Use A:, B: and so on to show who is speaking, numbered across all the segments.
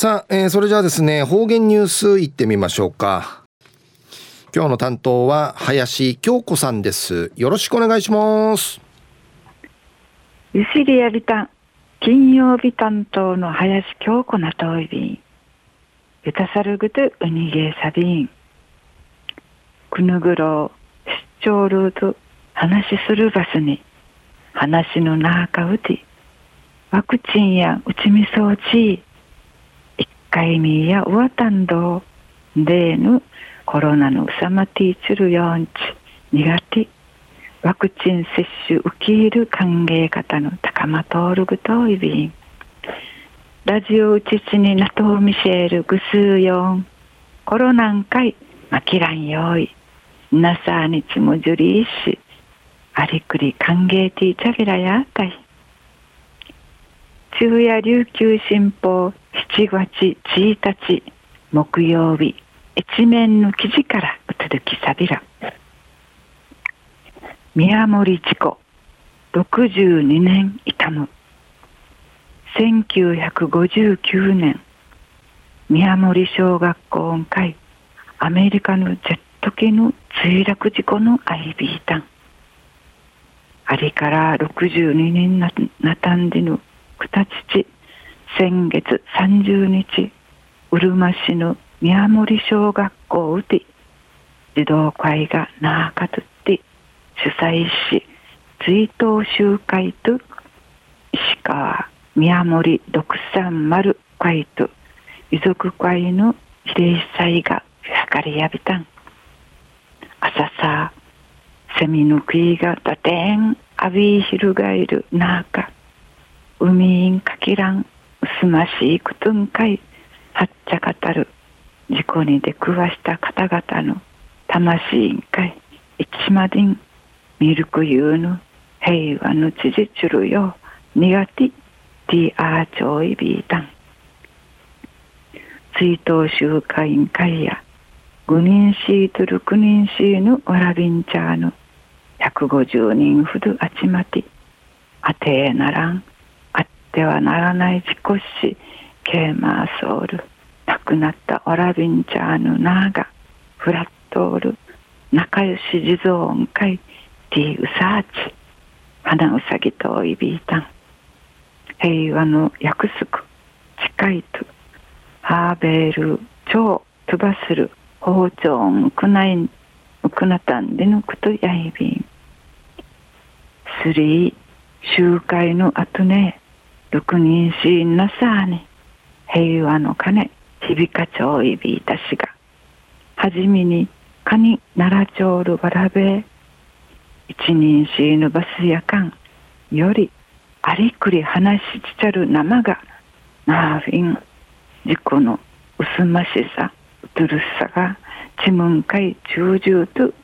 A: さあ、えー、それじゃあですね方言ニュースいってみましょうか。今日の担当は林京子さんです。よろしくお願いします。
B: ゆしりやびたん金曜日担当の林京子なといびん。ゆたさるぐとうにげさびん。くぬぐろう出張ルート話するバスに話の中うてワクチンやうちみそうち海民やウワタンドデーヌコロナのうさまティーチルヨンチ苦手。ワクチン接種受け入る歓迎方の高まとおるぐといびん。ラジオうちちになとミシェルぐすうよん。コロナんかいまきらんよい。なさにちもじゅりいし。ありくり歓迎ティーチャビラやたい。昼夜琉球新報。7月1日木曜日一面の記事からうつづきさびら。宮森事故62年痛む1959年宮森小学校会アメリカのジェット機の墜落事故のアイビータンあれから62年ななたんでのくたちち先月30日うるま市の宮森小学校うて児童会がなあかとって主催し追悼集会と石川宮森六三丸会と遺族会の慰霊祭がかりやびたん。朝さセミの食いが打点あびひるがいるなあか海んかきらんすましいくとんかいはっちゃかたる事故に出くわした方々の魂んかいいちまでんミルクユーの平和のちじちるよ苦手ティアーチョイビータン追悼集会員会や5人シートル9人シーヌわらびんちゃーの150人ほどあちまてあてえならん。てはならない自己死ケーマーソウル亡くなったオラビンチャーヌナーガフラットオール仲良し地蔵音階ティーウサーチ花うさぎとイビータン平和の約束近いとハーベール超飛ばする包丁ウクナインウクナタンでのくとやいびん。スリー集会の後ね六人死因なさあに平和の鐘響かちょいびいたしが。はじめにかに奈良町るわらべ一人死ぬバスやかん。よりありくり話しちゃる生が。なあフィン。事故の薄ましさうとるさがちむんかい中々と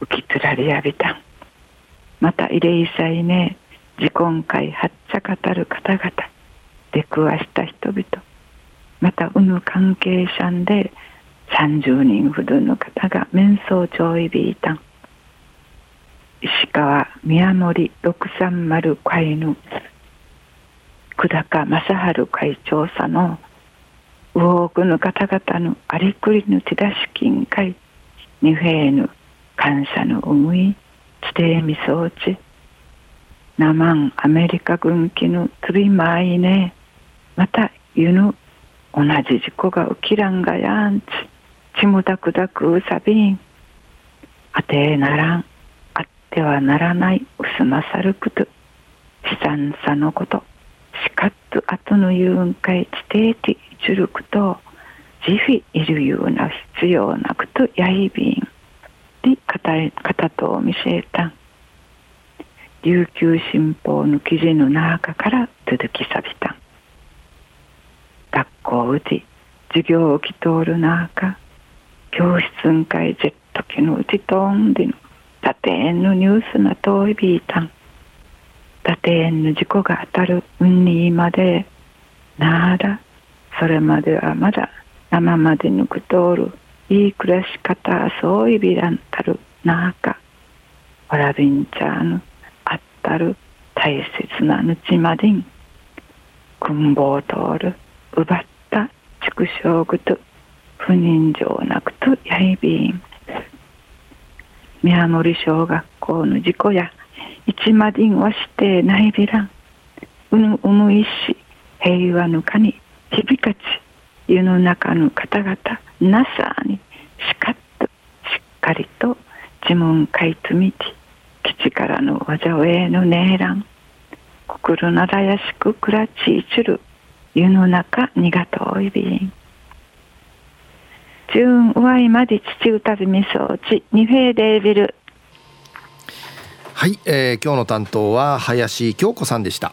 B: 浮きつられやびた。んまた慰霊祭ね。自婚会はっちゃかたる方々出くわした人々。またうぬ関係者んで30人ほどの方が面相上位ビータン。石川宮森630会の久高正治会長さの多くの方々のありくりの手出し金会。二平の感謝の思い地底みそうち生んアメリカ軍機の飛びまいね。また湯の同じ事故が起きらんがやんち。ちむだくだくうさびん。あてえならんあってはならないうすまさること。悲惨さのこと。しかっとあとの言うんかい地底てじること。じふいるような必要なことやいびん。でたと見せた。ん琉球新報の記事の中から続きさびたん学校うち授業をき通る中教室んかいジェット機のうちとんでの縦円のニュースなといびいたん縦円の事故が当たるうんにまでならそれまではまだ生まで抜く通るいい暮らし方そういびらんたるなかわらびんちゃんたる大切なぬちまでんくんぼう通る奪った畜生ぐと不妊状なくとやいびん。宮森小学校の事故や一マディンはしてないびらん。うぬうむいし平和のかに響かち世の中の方々なさにしかっとしっかりと自問かいつみて力の技をえぬねえらん。心ならやしくくらちいちる。湯の中にがといびん。ジュンうわいまで父うたびみそうちにフェーデービル。
A: はい、えー、今日の担当は林京子さんでした。